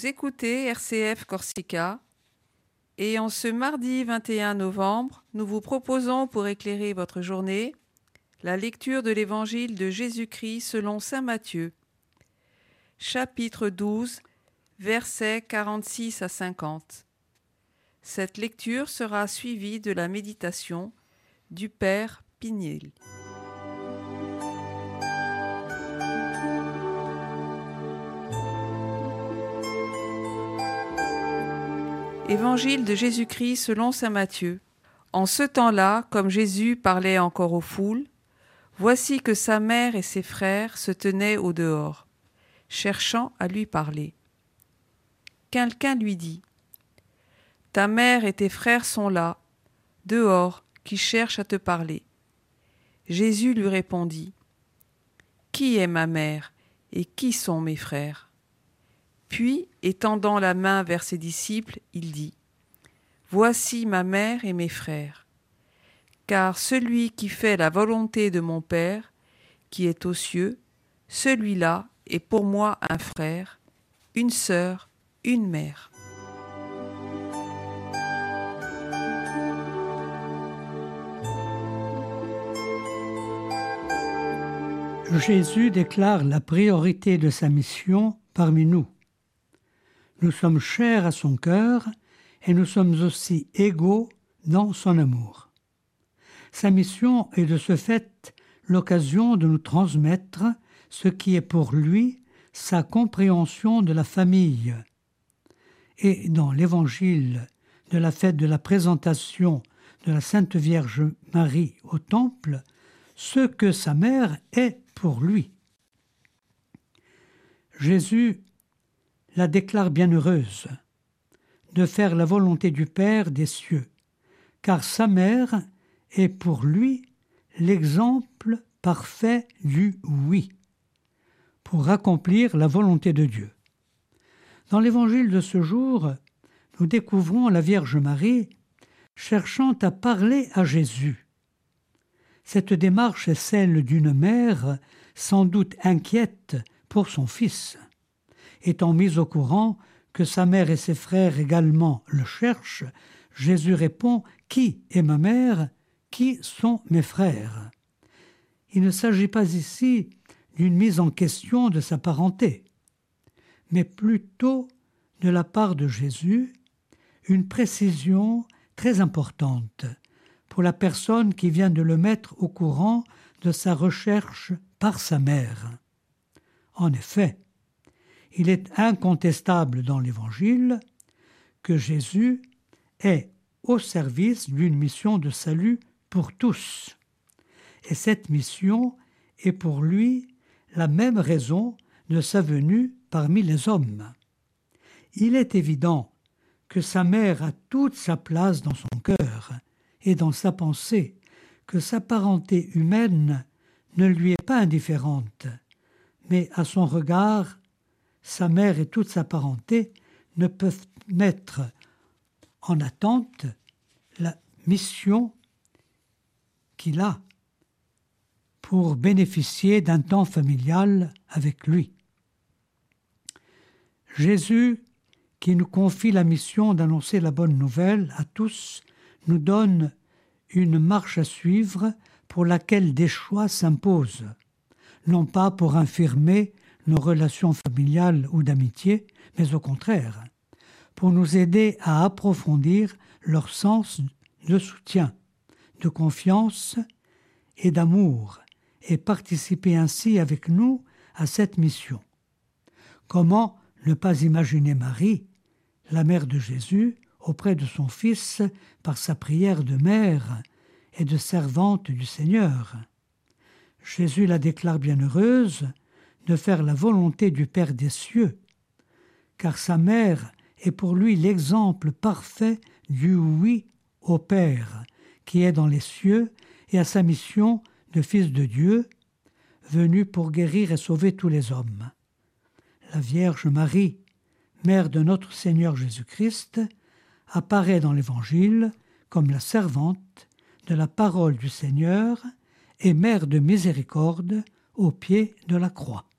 Vous écoutez RCF Corsica et en ce mardi 21 novembre, nous vous proposons pour éclairer votre journée la lecture de l'Évangile de Jésus-Christ selon Saint Matthieu, chapitre 12, versets 46 à 50. Cette lecture sera suivie de la méditation du Père Pignel. Évangile de Jésus-Christ selon Saint Matthieu. En ce temps-là, comme Jésus parlait encore aux foules, voici que sa mère et ses frères se tenaient au dehors, cherchant à lui parler. Quelqu'un lui dit Ta mère et tes frères sont là, dehors, qui cherchent à te parler. Jésus lui répondit Qui est ma mère et qui sont mes frères? Puis, étendant la main vers ses disciples, il dit Voici ma mère et mes frères. Car celui qui fait la volonté de mon Père, qui est aux cieux, celui-là est pour moi un frère, une sœur, une mère. Jésus déclare la priorité de sa mission parmi nous. Nous sommes chers à son cœur et nous sommes aussi égaux dans son amour. Sa mission est de ce fait l'occasion de nous transmettre ce qui est pour lui sa compréhension de la famille. Et dans l'évangile de la fête de la présentation de la Sainte Vierge Marie au Temple, ce que sa mère est pour lui. Jésus la déclare bienheureuse de faire la volonté du Père des cieux, car sa mère est pour lui l'exemple parfait du oui, pour accomplir la volonté de Dieu. Dans l'évangile de ce jour, nous découvrons la Vierge Marie cherchant à parler à Jésus. Cette démarche est celle d'une mère sans doute inquiète pour son fils étant mis au courant que sa mère et ses frères également le cherchent, Jésus répond Qui est ma mère? Qui sont mes frères? Il ne s'agit pas ici d'une mise en question de sa parenté, mais plutôt de la part de Jésus une précision très importante pour la personne qui vient de le mettre au courant de sa recherche par sa mère. En effet, il est incontestable dans l'Évangile que Jésus est au service d'une mission de salut pour tous. Et cette mission est pour lui la même raison de sa venue parmi les hommes. Il est évident que sa mère a toute sa place dans son cœur et dans sa pensée, que sa parenté humaine ne lui est pas indifférente, mais à son regard sa mère et toute sa parenté ne peuvent mettre en attente la mission qu'il a pour bénéficier d'un temps familial avec lui. Jésus, qui nous confie la mission d'annoncer la bonne nouvelle à tous, nous donne une marche à suivre pour laquelle des choix s'imposent, non pas pour infirmer relations familiales ou d'amitié, mais au contraire, pour nous aider à approfondir leur sens de soutien, de confiance et d'amour, et participer ainsi avec nous à cette mission. Comment ne pas imaginer Marie, la mère de Jésus, auprès de son Fils par sa prière de mère et de servante du Seigneur? Jésus la déclare bienheureuse de faire la volonté du Père des cieux, car sa mère est pour lui l'exemple parfait du oui au Père, qui est dans les cieux, et à sa mission de Fils de Dieu, venu pour guérir et sauver tous les hommes. La Vierge Marie, mère de notre Seigneur Jésus-Christ, apparaît dans l'Évangile comme la servante de la parole du Seigneur et mère de miséricorde au pied de la croix.